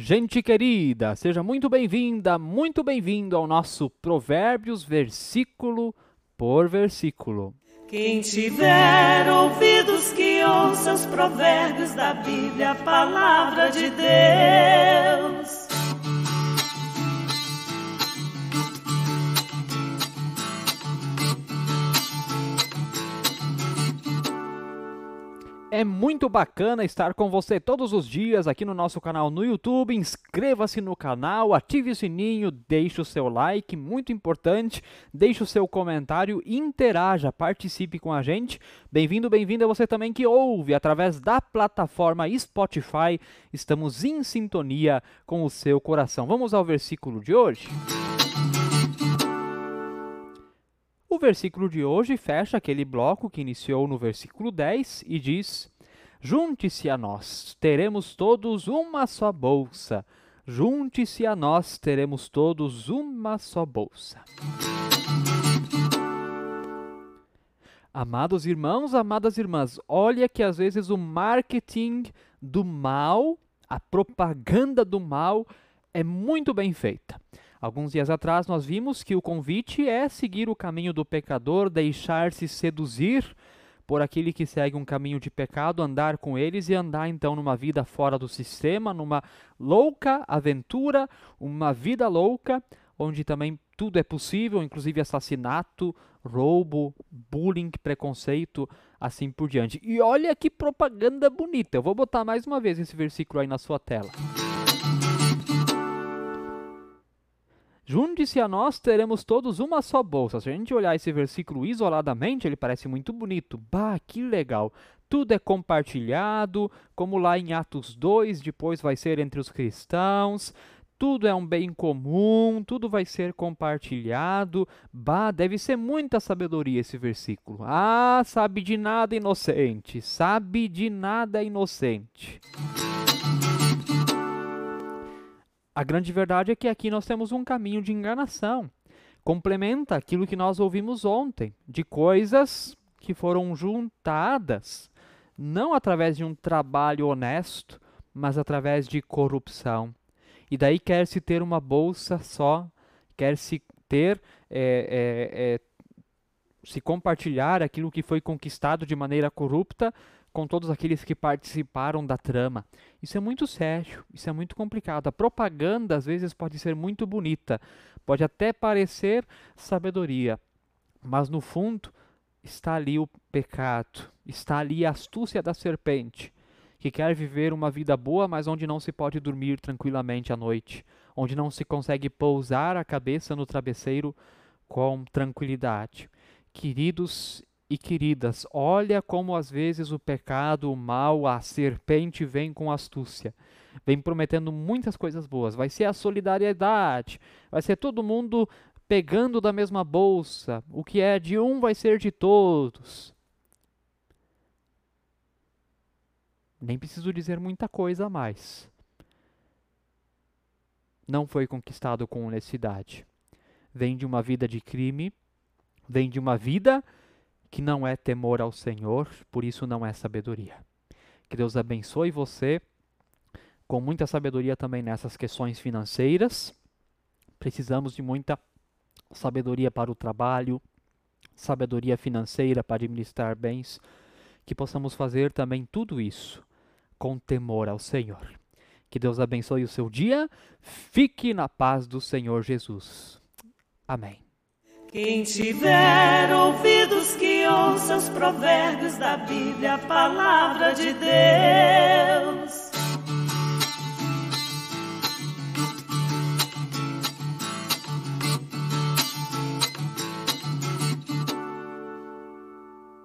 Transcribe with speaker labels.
Speaker 1: Gente querida, seja muito bem-vinda, muito bem-vindo ao nosso Provérbios versículo por versículo.
Speaker 2: Quem tiver ouvidos que ouça os provérbios da Bíblia, a palavra de Deus.
Speaker 1: É muito bacana estar com você todos os dias aqui no nosso canal no YouTube. Inscreva-se no canal, ative o sininho, deixe o seu like, muito importante. Deixe o seu comentário, interaja, participe com a gente. Bem-vindo, bem-vinda você também que ouve através da plataforma Spotify. Estamos em sintonia com o seu coração. Vamos ao versículo de hoje. O versículo de hoje fecha aquele bloco que iniciou no versículo 10 e diz: Junte-se a nós, teremos todos uma só bolsa. Junte-se a nós, teremos todos uma só bolsa. Amados irmãos, amadas irmãs, olha que às vezes o marketing do mal, a propaganda do mal, é muito bem feita. Alguns dias atrás nós vimos que o convite é seguir o caminho do pecador, deixar-se seduzir por aquele que segue um caminho de pecado, andar com eles e andar então numa vida fora do sistema, numa louca aventura, uma vida louca, onde também tudo é possível, inclusive assassinato, roubo, bullying, preconceito, assim por diante. E olha que propaganda bonita. Eu vou botar mais uma vez esse versículo aí na sua tela. Junte-se a nós, teremos todos uma só bolsa. Se a gente olhar esse versículo isoladamente, ele parece muito bonito. Bah, que legal! Tudo é compartilhado, como lá em Atos 2, depois vai ser entre os cristãos. Tudo é um bem comum, tudo vai ser compartilhado. Bah, deve ser muita sabedoria esse versículo. Ah, sabe de nada inocente, sabe de nada inocente. A grande verdade é que aqui nós temos um caminho de enganação. Complementa aquilo que nós ouvimos ontem, de coisas que foram juntadas, não através de um trabalho honesto, mas através de corrupção. E daí quer-se ter uma bolsa só, quer-se ter, é, é, é, se compartilhar aquilo que foi conquistado de maneira corrupta com todos aqueles que participaram da trama. Isso é muito sério, isso é muito complicado. A propaganda às vezes pode ser muito bonita, pode até parecer sabedoria, mas no fundo está ali o pecado, está ali a astúcia da serpente, que quer viver uma vida boa, mas onde não se pode dormir tranquilamente à noite, onde não se consegue pousar a cabeça no travesseiro com tranquilidade. Queridos e queridas, olha como às vezes o pecado, o mal, a serpente vem com astúcia. Vem prometendo muitas coisas boas. Vai ser a solidariedade, vai ser todo mundo pegando da mesma bolsa. O que é de um vai ser de todos. Nem preciso dizer muita coisa a mais. Não foi conquistado com honestidade. Vem de uma vida de crime, vem de uma vida que não é temor ao Senhor, por isso não é sabedoria. Que Deus abençoe você com muita sabedoria também nessas questões financeiras. Precisamos de muita sabedoria para o trabalho, sabedoria financeira para administrar bens, que possamos fazer também tudo isso com temor ao Senhor. Que Deus abençoe o seu dia. Fique na paz do Senhor Jesus. Amém.
Speaker 2: Quem tiver ouça os provérbios da Bíblia, a palavra de Deus.